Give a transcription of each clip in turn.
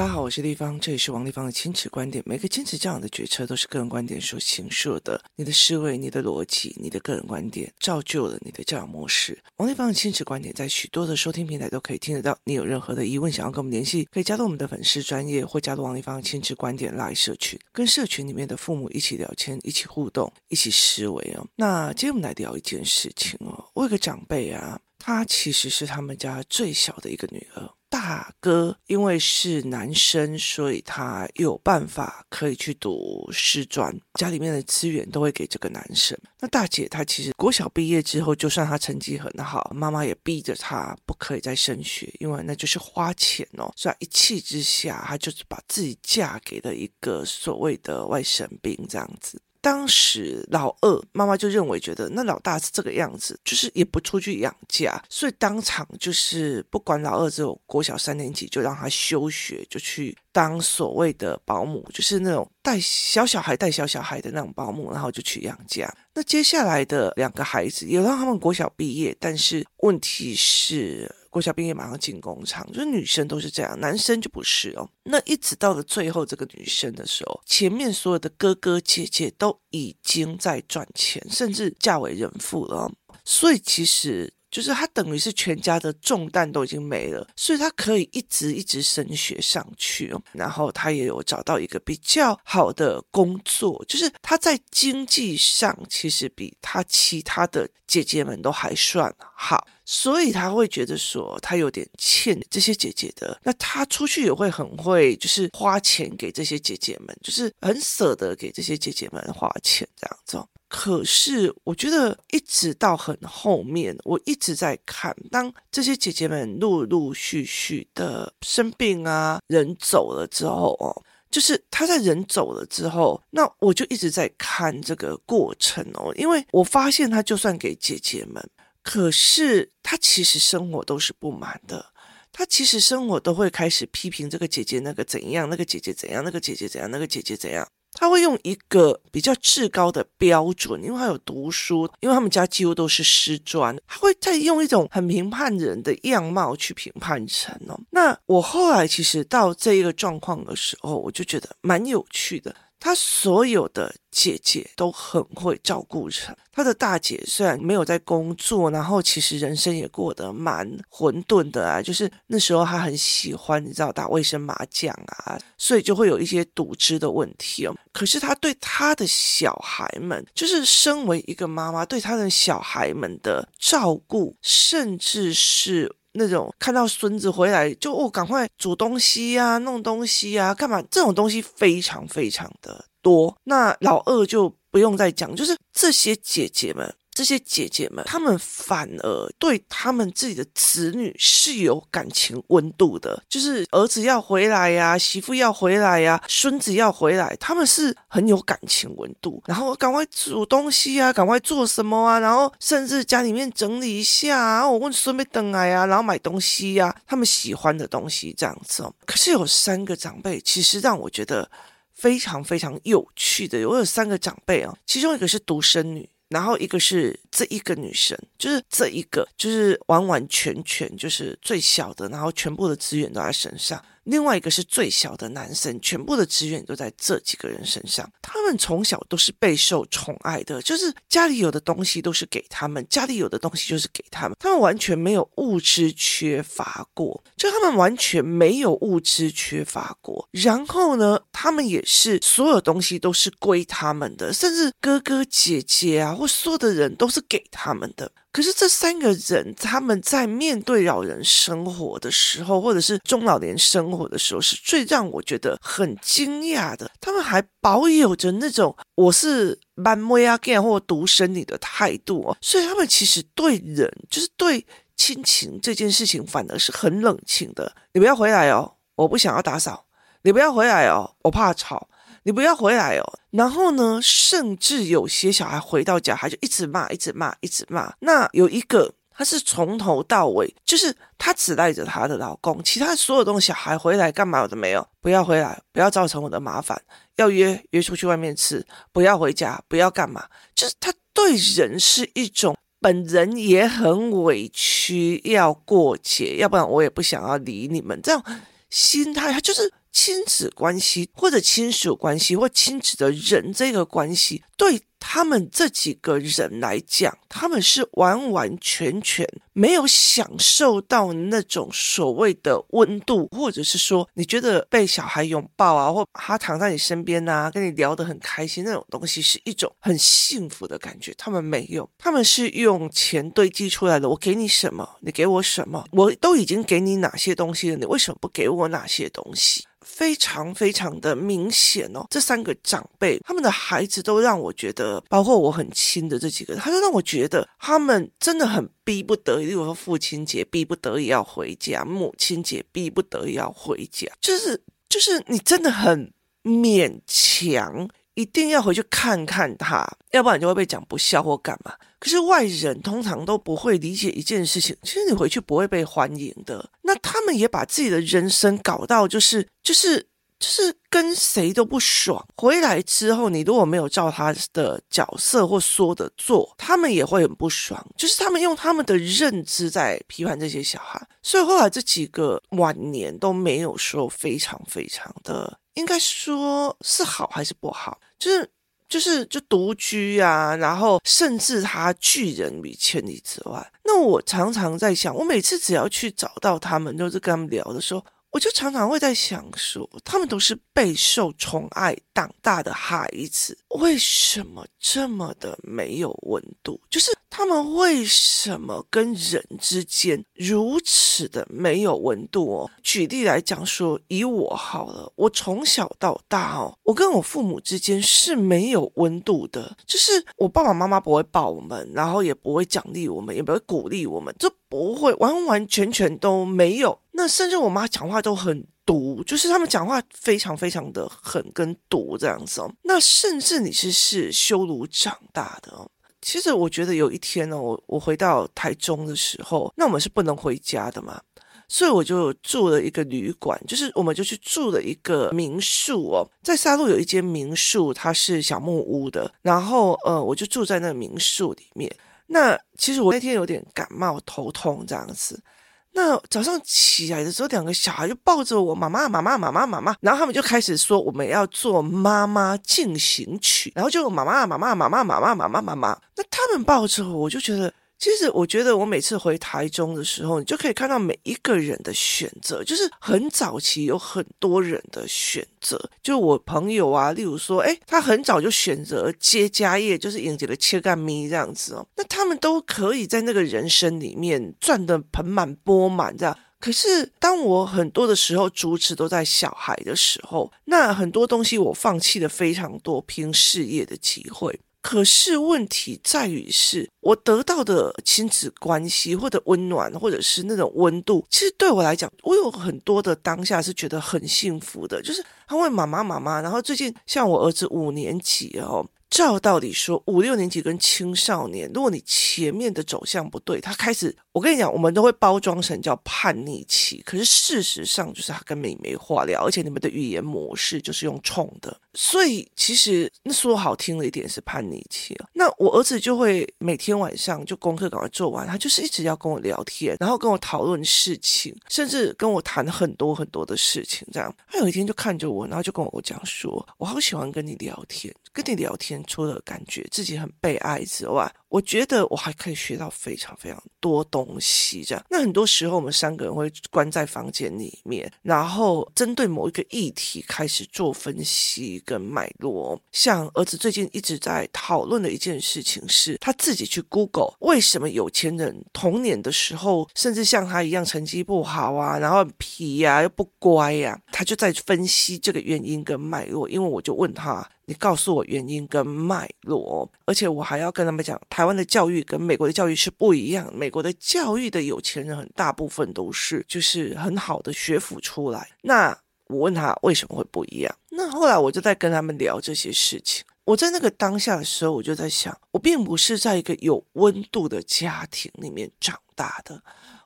大家好，我是丽芳，这里是王立芳的亲子观点。每个亲子这样的决策都是个人观点所形塑的。你的思维、你的逻辑、你的个人观点，造就了你的教养模式。王立芳的亲子观点在许多的收听平台都可以听得到。你有任何的疑问，想要跟我们联系，可以加入我们的粉丝专业，或加入王立芳的亲子观点 LINE 社群，跟社群里面的父母一起聊天，一起互动，一起思维哦。那今天我们来聊一件事情哦。我有个长辈啊，她其实是他们家最小的一个女儿。大哥因为是男生，所以他有办法可以去读师专，家里面的资源都会给这个男生。那大姐她其实国小毕业之后，就算她成绩很好，妈妈也逼着她不可以再升学，因为那就是花钱哦。所以一气之下，她就是把自己嫁给了一个所谓的外省兵这样子。当时老二妈妈就认为，觉得那老大是这个样子，就是也不出去养家，所以当场就是不管老二只有国小三年级，就让他休学，就去当所谓的保姆，就是那种带小小孩、带小小孩的那种保姆，然后就去养家。那接下来的两个孩子也让他们国小毕业，但是问题是。郭小兵也马上进工厂，就是女生都是这样，男生就不是哦。那一直到了最后这个女生的时候，前面所有的哥哥姐姐都已经在赚钱，甚至嫁为人妇了。所以其实就是他等于是全家的重担都已经没了，所以他可以一直一直升学上去。然后他也有找到一个比较好的工作，就是他在经济上其实比他其他的姐姐们都还算好。所以他会觉得说他有点欠这些姐姐的，那他出去也会很会，就是花钱给这些姐姐们，就是很舍得给这些姐姐们花钱这样子。可是我觉得一直到很后面，我一直在看，当这些姐姐们陆陆续续的生病啊，人走了之后哦，就是他在人走了之后，那我就一直在看这个过程哦，因为我发现他就算给姐姐们。可是他其实生活都是不满的，他其实生活都会开始批评这个姐姐那个怎样，那个姐姐怎样，那个姐姐怎样，那个姐姐怎样。他会用一个比较至高的标准，因为他有读书，因为他们家几乎都是师专，他会再用一种很评判人的样貌去评判人哦。那我后来其实到这一个状况的时候，我就觉得蛮有趣的。他所有的姐姐都很会照顾人。他的大姐虽然没有在工作，然后其实人生也过得蛮混沌的啊。就是那时候他很喜欢，你知道打卫生麻将啊，所以就会有一些赌资的问题哦。可是他对他的小孩们，就是身为一个妈妈，对他的小孩们的照顾，甚至是。那种看到孙子回来就哦，赶快煮东西呀、啊，弄东西呀、啊，干嘛？这种东西非常非常的多。那老二就不用再讲，就是这些姐姐们。这些姐姐们，她们反而对他们自己的子女是有感情温度的，就是儿子要回来呀，媳妇要回来呀，孙子要回来，他们是很有感情温度，然后赶快煮东西啊，赶快做什么啊，然后甚至家里面整理一下啊，我问孙没等来呀，然后买东西呀，他们喜欢的东西这样子哦。可是有三个长辈，其实让我觉得非常非常有趣的，我有三个长辈啊，其中一个是独生女。然后一个是这一个女生，就是这一个，就是完完全全就是最小的，然后全部的资源都在身上。另外一个是最小的男生，全部的资源都在这几个人身上。他们从小都是备受宠爱的，就是家里有的东西都是给他们，家里有的东西就是给他们，他们完全没有物质缺乏过，就他们完全没有物质缺乏过。然后呢，他们也是所有东西都是归他们的，甚至哥哥姐姐啊，或所有的人都是给他们的。可是这三个人，他们在面对老人生活的时候，或者是中老年生活的时候，是最让我觉得很惊讶的。他们还保有着那种我是蛮妹仔囝或独生女的态度哦，所以他们其实对人，就是对亲情这件事情，反而是很冷清的。你不要回来哦，我不想要打扫。你不要回来哦，我怕吵。你不要回来哦。然后呢，甚至有些小孩回到家，他就一直骂，一直骂，一直骂。那有一个，他是从头到尾，就是他只带着他的老公，其他所有东西，小孩回来干嘛我都没有。不要回来，不要造成我的麻烦。要约约出去外面吃，不要回家，不要干嘛。就是他对人是一种，本人也很委屈，要过节，要不然我也不想要理你们这样心态。他就是。亲子关系或者亲属关系或亲子的人这个关系对。他们这几个人来讲，他们是完完全全没有享受到那种所谓的温度，或者是说你觉得被小孩拥抱啊，或他躺在你身边啊，跟你聊得很开心那种东西，是一种很幸福的感觉。他们没有，他们是用钱堆积出来的。我给你什么，你给我什么，我都已经给你哪些东西了，你为什么不给我哪些东西？非常非常的明显哦，这三个长辈他们的孩子都让我觉得，包括我很亲的这几个，他都让我觉得他们真的很逼不得已。例如说父亲节逼不得已要回家，母亲节逼不得已要回家，就是就是你真的很勉强。一定要回去看看他，要不然就会被讲不孝或干嘛。可是外人通常都不会理解一件事情，其实你回去不会被欢迎的。那他们也把自己的人生搞到就是就是就是跟谁都不爽。回来之后，你如果没有照他的角色或说的做，他们也会很不爽。就是他们用他们的认知在批判这些小孩，所以后来这几个晚年都没有说非常非常的。应该说是好还是不好？就是就是就独居啊，然后甚至他拒人于千里之外。那我常常在想，我每次只要去找到他们，就是跟他们聊的时候。我就常常会在想说，他们都是备受宠爱长大的孩子，为什么这么的没有温度？就是他们为什么跟人之间如此的没有温度哦？举例来讲说，以我好了，我从小到大哦，我跟我父母之间是没有温度的，就是我爸爸妈妈不会抱我们，然后也不会奖励我们，也不会鼓励我们，就不会完完全全都没有。那甚至我妈讲话都很毒，就是他们讲话非常非常的狠跟毒这样子哦。那甚至你是是羞辱长大的哦。其实我觉得有一天呢，我我回到台中的时候，那我们是不能回家的嘛，所以我就住了一个旅馆，就是我们就去住了一个民宿哦，在沙鹿有一间民宿，它是小木屋的，然后呃，我就住在那个民宿里面。那其实我那天有点感冒头痛这样子。那早上起来的时候，两个小孩就抱着我，妈妈，妈妈，妈妈，妈妈，然后他们就开始说我们要做妈妈进行曲，然后就妈妈，妈妈，妈妈，妈妈，妈妈，妈妈，那他们抱着我，我就觉得。其实我觉得，我每次回台中的时候，你就可以看到每一个人的选择，就是很早期有很多人的选择。就我朋友啊，例如说，诶，他很早就选择接家业，就是迎接了切干咪这样子哦。那他们都可以在那个人生里面赚得盆满钵满这样。可是当我很多的时候，主持都在小孩的时候，那很多东西我放弃了非常多拼事业的机会。可是问题在于是，我得到的亲子关系或者温暖，或者是那种温度，其实对我来讲，我有很多的当下是觉得很幸福的。就是他问妈妈妈妈，然后最近像我儿子五年级哦。照道理说，五六年级跟青少年，如果你前面的走向不对，他开始，我跟你讲，我们都会包装成叫叛逆期，可是事实上就是他根本没话聊，而且你们的语言模式就是用冲的，所以其实那说好听了一点是叛逆期啊。那我儿子就会每天晚上就功课赶快做完，他就是一直要跟我聊天，然后跟我讨论事情，甚至跟我谈很多很多的事情。这样，他有一天就看着我，然后就跟我讲说：“我好喜欢跟你聊天，跟你聊天。”除了感觉自己很被爱之外，我觉得我还可以学到非常非常多东西。这样，那很多时候我们三个人会关在房间里面，然后针对某一个议题开始做分析跟脉络。像儿子最近一直在讨论的一件事情是，他自己去 Google 为什么有钱人童年的时候，甚至像他一样成绩不好啊，然后皮呀、啊、又不乖呀、啊，他就在分析这个原因跟脉络。因为我就问他。你告诉我原因跟脉络，而且我还要跟他们讲，台湾的教育跟美国的教育是不一样。美国的教育的有钱人很大部分都是就是很好的学府出来。那我问他为什么会不一样？那后来我就在跟他们聊这些事情。我在那个当下的时候，我就在想，我并不是在一个有温度的家庭里面长大的，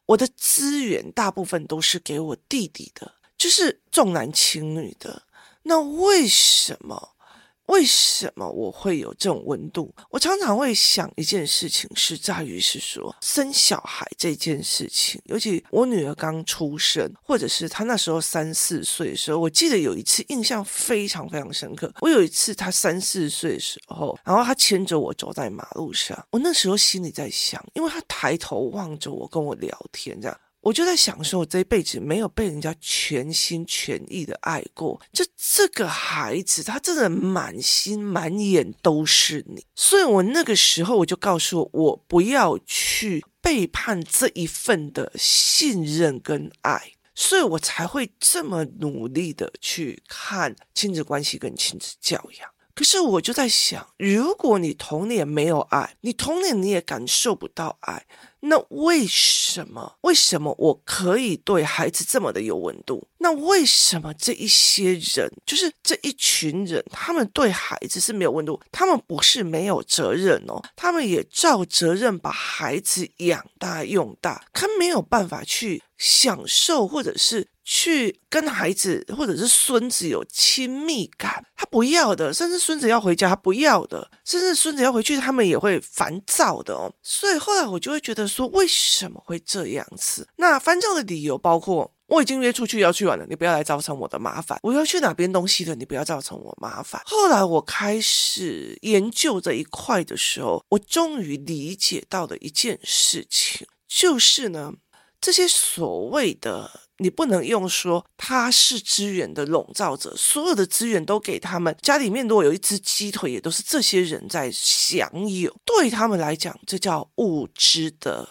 我的资源大部分都是给我弟弟的，就是重男轻女的。那为什么？为什么我会有这种温度？我常常会想一件事情，是在于是说生小孩这件事情，尤其我女儿刚出生，或者是她那时候三四岁的时候，我记得有一次印象非常非常深刻。我有一次她三四岁的时候，然后她牵着我走在马路上，我那时候心里在想，因为她抬头望着我跟我聊天这样。我就在想说，我这一辈子没有被人家全心全意的爱过。就这个孩子，他真的满心满眼都是你。所以我那个时候，我就告诉我，不要去背叛这一份的信任跟爱，所以我才会这么努力的去看亲子关系跟亲子教养。可是我就在想，如果你童年没有爱，你童年你也感受不到爱。那为什么？为什么我可以对孩子这么的有温度？那为什么这一些人，就是这一群人，他们对孩子是没有温度？他们不是没有责任哦，他们也照责任把孩子养大用大，他没有办法去享受，或者是。去跟孩子或者是孙子有亲密感，他不要的，甚至孙子要回家，他不要的，甚至孙子要回去，他们也会烦躁的哦。所以后来我就会觉得说，为什么会这样子？那烦躁的理由包括，我已经约出去要去玩了，你不要来造成我的麻烦；我要去哪边东西了，你不要造成我麻烦。后来我开始研究这一块的时候，我终于理解到的一件事情，就是呢，这些所谓的。你不能用说他是资源的笼罩者，所有的资源都给他们。家里面如果有一只鸡腿，也都是这些人在享有。对他们来讲，这叫物质的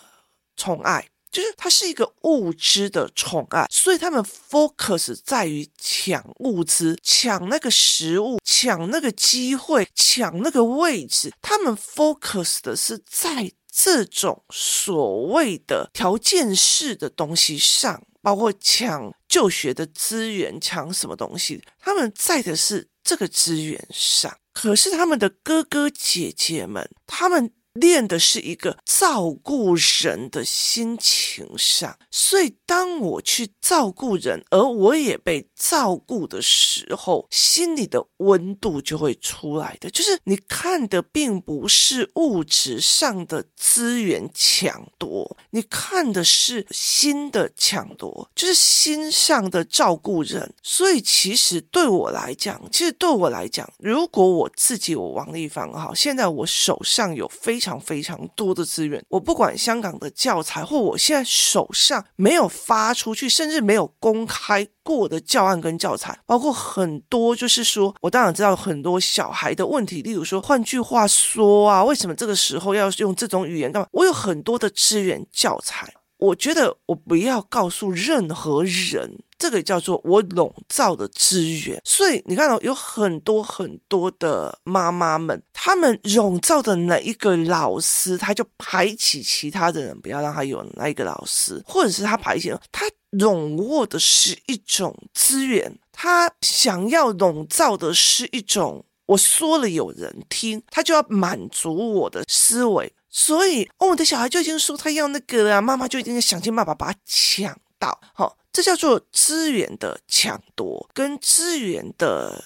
宠爱，就是它是一个物质的宠爱。所以他们 focus 在于抢物资、抢那个食物、抢那个机会、抢那个位置。他们 focus 的是在这种所谓的条件式的东西上。包括抢就学的资源，抢什么东西？他们在的是这个资源上，可是他们的哥哥姐姐们，他们。练的是一个照顾人的心情上，所以当我去照顾人，而我也被照顾的时候，心里的温度就会出来的。就是你看的并不是物质上的资源抢夺，你看的是心的抢夺，就是心上的照顾人。所以其实对我来讲，其实对我来讲，如果我自己我王丽芳哈，现在我手上有非非常非常多的资源，我不管香港的教材，或我现在手上没有发出去，甚至没有公开过的教案跟教材，包括很多，就是说我当然知道很多小孩的问题，例如说，换句话说啊，为什么这个时候要用这种语言干嘛？我有很多的资源教材。我觉得我不要告诉任何人，这个叫做我笼罩的资源。所以你看到有很多很多的妈妈们，他们笼罩的哪一个老师，他就排挤其他的人，不要让他有那一个老师，或者是他排挤他笼握的是一种资源，他想要笼罩的是一种，我说了有人听，他就要满足我的思维。所以，哦，我的小孩就已经说他要那个了，妈妈就一定要想尽办法把他抢到。好、这叫做资源的抢夺跟资源的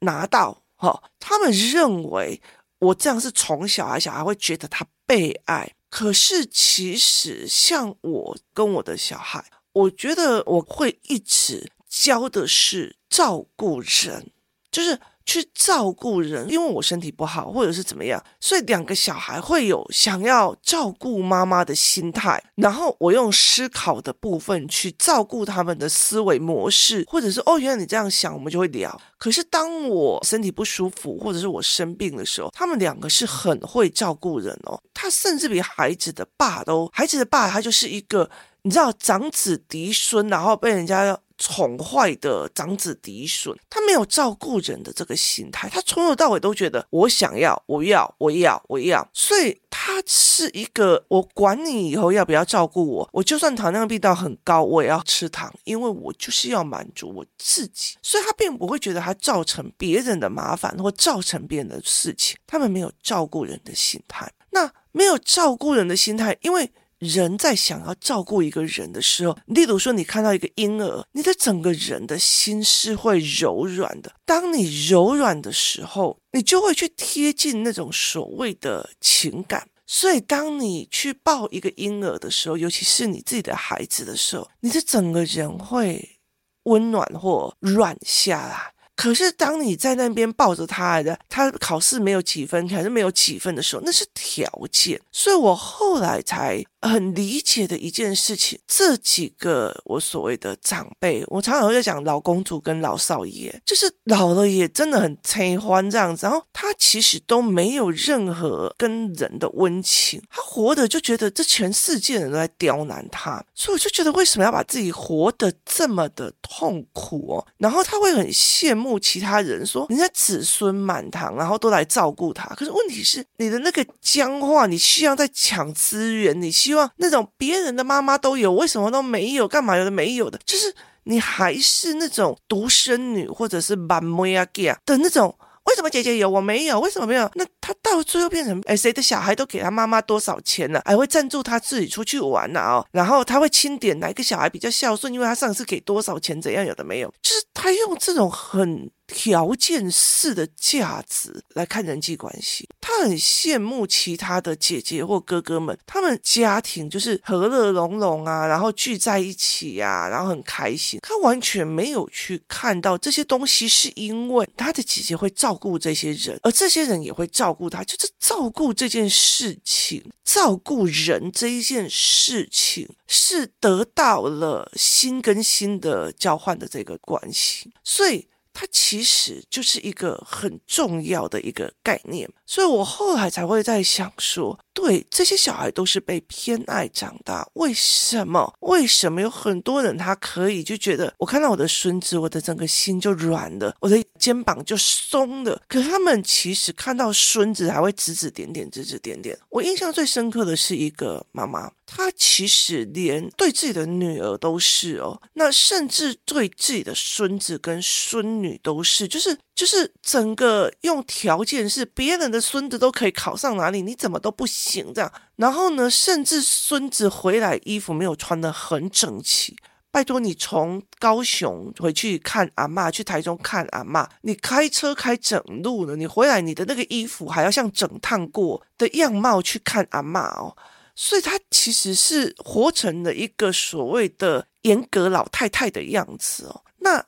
拿到。哈、他们认为我这样是宠小孩，小孩会觉得他被爱。可是其实，像我跟我的小孩，我觉得我会一直教的是照顾人，就是。去照顾人，因为我身体不好，或者是怎么样，所以两个小孩会有想要照顾妈妈的心态，然后我用思考的部分去照顾他们的思维模式，或者是哦，原来你这样想，我们就会聊。可是当我身体不舒服，或者是我生病的时候，他们两个是很会照顾人哦，他甚至比孩子的爸都，孩子的爸他就是一个，你知道长子嫡孙，然后被人家。宠坏的长子嫡孙，他没有照顾人的这个心态，他从头到尾都觉得我想要，我要，我要，我要，所以他是一个我管你以后要不要照顾我，我就算糖尿病到很高，我也要吃糖，因为我就是要满足我自己，所以他并不会觉得他造成别人的麻烦或造成别人的事情，他们没有照顾人的心态，那没有照顾人的心态，因为。人在想要照顾一个人的时候，例如说你看到一个婴儿，你的整个人的心是会柔软的。当你柔软的时候，你就会去贴近那种所谓的情感。所以，当你去抱一个婴儿的时候，尤其是你自己的孩子的时候，你的整个人会温暖或软下来。可是，当你在那边抱着他的，他考试没有几分，还是没有几分的时候，那是条件。所以我后来才很理解的一件事情，这几个我所谓的长辈，我常常会在讲老公主跟老少爷，就是老了也真的很悲欢这样子。然后他其实都没有任何跟人的温情，他活的就觉得这全世界人都在刁难他，所以我就觉得为什么要把自己活得这么的痛苦哦？然后他会很羡慕其他人，说人家子孙满堂，然后都来照顾他。可是问题是你的那个僵化，你需要在抢资源，你。希望那种别人的妈妈都有，为什么都没有？干嘛有的没有的？就是你还是那种独生女，或者是满妹啊的那种。为什么姐姐有我没有？为什么没有？那他到最后变成哎，谁的小孩都给他妈妈多少钱了？还会赞助他自己出去玩呢？哦，然后他会清点哪一个小孩比较孝顺，因为他上次给多少钱？怎样有的没有？就是他用这种很。条件式的价值来看人际关系，他很羡慕其他的姐姐或哥哥们，他们家庭就是和乐融融啊，然后聚在一起呀、啊，然后很开心。他完全没有去看到这些东西，是因为他的姐姐会照顾这些人，而这些人也会照顾他。就是照顾这件事情，照顾人这一件事情，是得到了心跟心的交换的这个关系，所以。它其实就是一个很重要的一个概念，所以我后来才会在想说，对，这些小孩都是被偏爱长大，为什么？为什么有很多人他可以就觉得，我看到我的孙子，我的整个心就软了，我的肩膀就松了。可他们其实看到孙子还会指指点点，指指点点。我印象最深刻的是一个妈妈。她其实连对自己的女儿都是哦，那甚至对自己的孙子跟孙女都是，就是就是整个用条件是别人的孙子都可以考上哪里，你怎么都不行这样。然后呢，甚至孙子回来衣服没有穿得很整齐，拜托你从高雄回去看阿嬷，去台中看阿嬷，你开车开整路呢，你回来你的那个衣服还要像整烫过的样貌去看阿嬷哦。所以她其实是活成了一个所谓的严格老太太的样子哦。那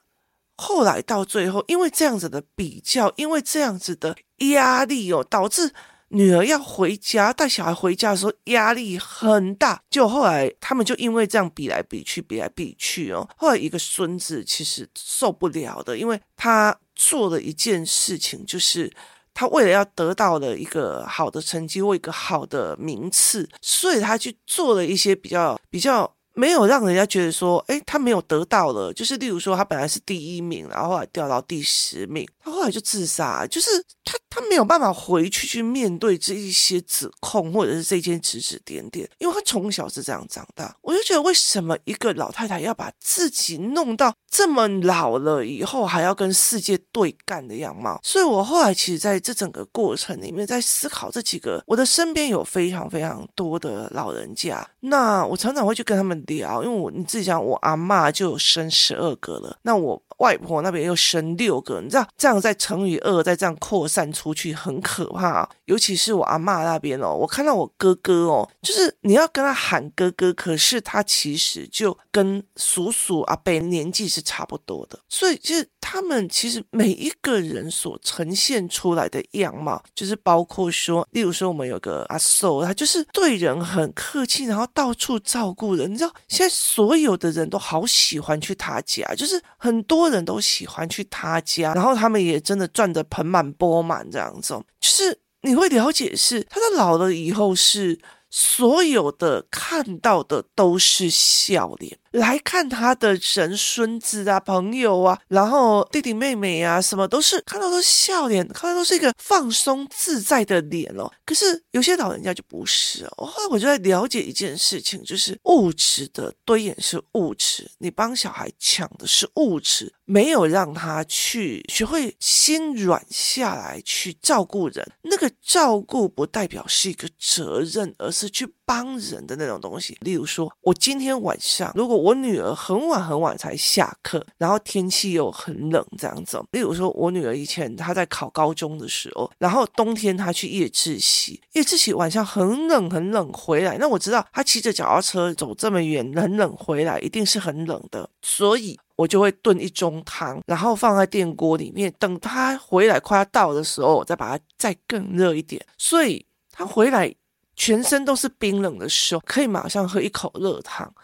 后来到最后，因为这样子的比较，因为这样子的压力哦，导致女儿要回家带小孩回家的时候压力很大。就后来他们就因为这样比来比去，比来比去哦。后来一个孙子其实受不了的，因为他做了一件事情，就是。他为了要得到了一个好的成绩或一个好的名次，所以他去做了一些比较比较没有让人家觉得说，诶，他没有得到了。就是例如说，他本来是第一名，然后后来掉到第十名，他后来就自杀，就是他。他没有办法回去去面对这一些指控，或者是这些指指点点，因为他从小是这样长大。我就觉得，为什么一个老太太要把自己弄到这么老了以后，还要跟世界对干的样貌？所以我后来其实在这整个过程里面，在思考这几个，我的身边有非常非常多的老人家，那我常常会去跟他们聊，因为我你自己想，我阿嬷就有生十二个了，那我。外婆那边又生六个，你知道这样再乘以二，再这样扩散出去很可怕。尤其是我阿嬷那边哦，我看到我哥哥哦，就是你要跟他喊哥哥，可是他其实就跟叔叔阿伯年纪是差不多的，所以就是他们其实每一个人所呈现出来的样貌，就是包括说，例如说我们有个阿寿，他就是对人很客气，然后到处照顾人。你知道现在所有的人都好喜欢去他家，就是很多。多人都喜欢去他家，然后他们也真的赚得盆满钵满这样子。就是你会了解是，他的老了以后是所有的看到的都是笑脸，来看他的人，孙子啊、朋友啊，然后弟弟妹妹啊，什么都是看到都笑脸，看到都是一个放松自在的脸哦。可是有些老人家就不是哦。后来我就在了解一件事情，就是物质的堆演是物质，你帮小孩抢的是物质。没有让他去学会心软下来去照顾人，那个照顾不代表是一个责任，而是去帮人的那种东西。例如说，我今天晚上如果我女儿很晚很晚才下课，然后天气又很冷这样子。例如说，我女儿以前她在考高中的时候，然后冬天她去夜自习，夜自习晚上很冷很冷回来，那我知道她骑着脚踏车走这么远，很冷回来一定是很冷的，所以。我就会炖一盅汤，然后放在电锅里面，等他回来快要到的时候，我再把它再更热一点。所以他回来全身都是冰冷的时候，可以马上喝一口热汤，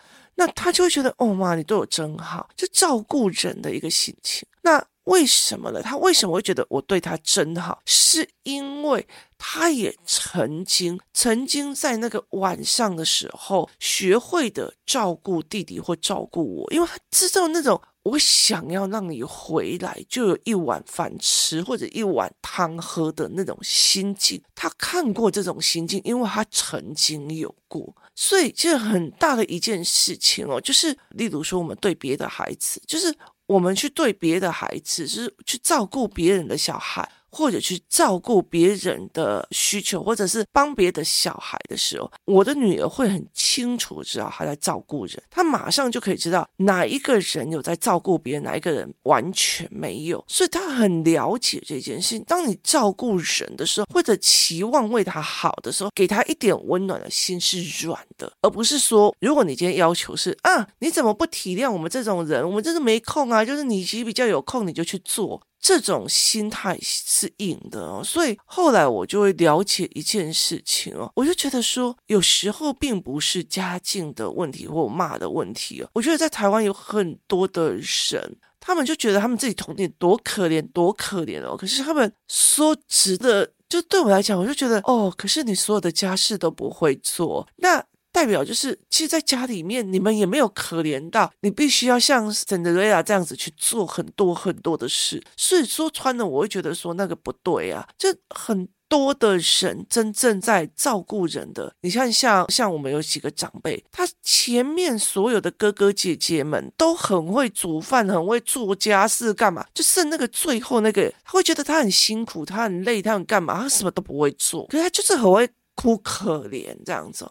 那他就会觉得哦妈，你对我真好，就照顾人的一个心情。那为什么呢？他为什么会觉得我对他真好？是因为他也曾经曾经在那个晚上的时候学会的照顾弟弟或照顾我，因为他知道那种我想要让你回来就有一碗饭吃或者一碗汤喝的那种心境。他看过这种心境，因为他曾经有过，所以这很大的一件事情哦，就是例如说我们对别的孩子，就是。我们去对别的孩子，就是去照顾别人的小孩。或者去照顾别人的需求，或者是帮别的小孩的时候，我的女儿会很清楚知道她在照顾人，她马上就可以知道哪一个人有在照顾别人，哪一个人完全没有，所以她很了解这件事情。当你照顾人的时候，或者期望为他好的时候，给他一点温暖的心是软的，而不是说，如果你今天要求是啊，你怎么不体谅我们这种人？我们真的没空啊，就是你其实比较有空，你就去做。这种心态是硬的哦，所以后来我就会了解一件事情哦，我就觉得说，有时候并不是家境的问题或骂的问题哦。我觉得在台湾有很多的人，他们就觉得他们自己童年多可怜，多可怜哦。可是他们说直的，就对我来讲，我就觉得哦，可是你所有的家事都不会做，那。代表就是，其实，在家里面，你们也没有可怜到你必须要像圣德瑞亚这样子去做很多很多的事。所以说穿了，我会觉得说那个不对啊。就很多的人真正在照顾人的，你看像像我们有几个长辈，他前面所有的哥哥姐姐们都很会煮饭，很会做家事，干嘛？就剩那个最后那个，他会觉得他很辛苦，他很累，他很干嘛？他什么都不会做，可是他就是很会哭可怜这样子。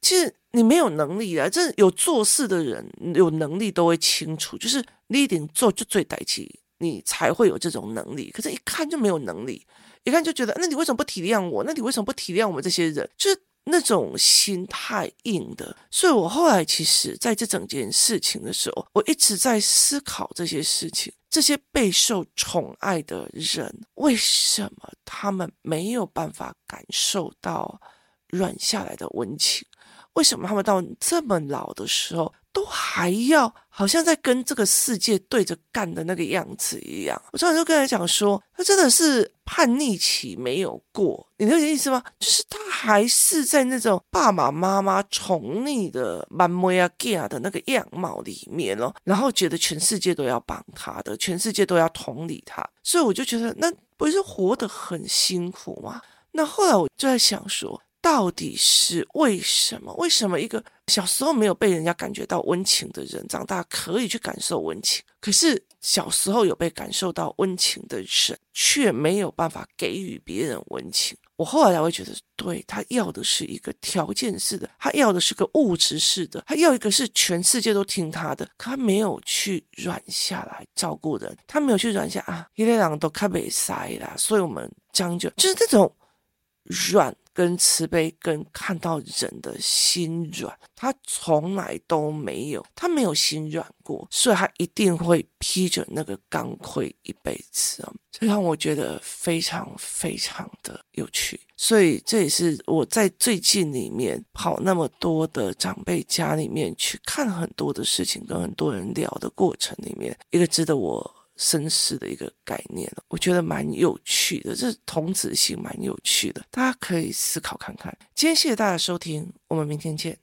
其实你没有能力啊，这有做事的人有能力都会清楚，就是你一定做就最带气，你才会有这种能力。可是，一看就没有能力，一看就觉得，那你为什么不体谅我？那你为什么不体谅我们这些人？就是那种心态硬的。所以我后来其实在这整件事情的时候，我一直在思考这些事情，这些备受宠爱的人，为什么他们没有办法感受到软下来的温情？为什么他们到这么老的时候，都还要好像在跟这个世界对着干的那个样子一样？我常常就跟他讲说，他真的是叛逆期没有过，你了解意思吗？就是他还是在那种爸爸妈妈宠溺的满模啊 get 的那个样貌里面哦，然后觉得全世界都要帮他的，全世界都要同理他，所以我就觉得那不是活得很辛苦吗？那后来我就在想说。到底是为什么？为什么一个小时候没有被人家感觉到温情的人，长大可以去感受温情？可是小时候有被感受到温情的人，却没有办法给予别人温情。我后来才会觉得，对，他要的是一个条件式的，他要的是个物质式的，他要一个是全世界都听他的，可他没有去软下来照顾人，他没有去软下啊，一类人都开被塞啦，所以我们将就就是这种软。跟慈悲，跟看到人的心软，他从来都没有，他没有心软过，所以他一定会披着那个钢盔一辈子啊！这让我觉得非常非常的有趣，所以这也是我在最近里面跑那么多的长辈家里面去看很多的事情，跟很多人聊的过程里面，一个值得我。绅士的一个概念，我觉得蛮有趣的，这童子性蛮有趣的，大家可以思考看看。今天谢谢大家收听，我们明天见。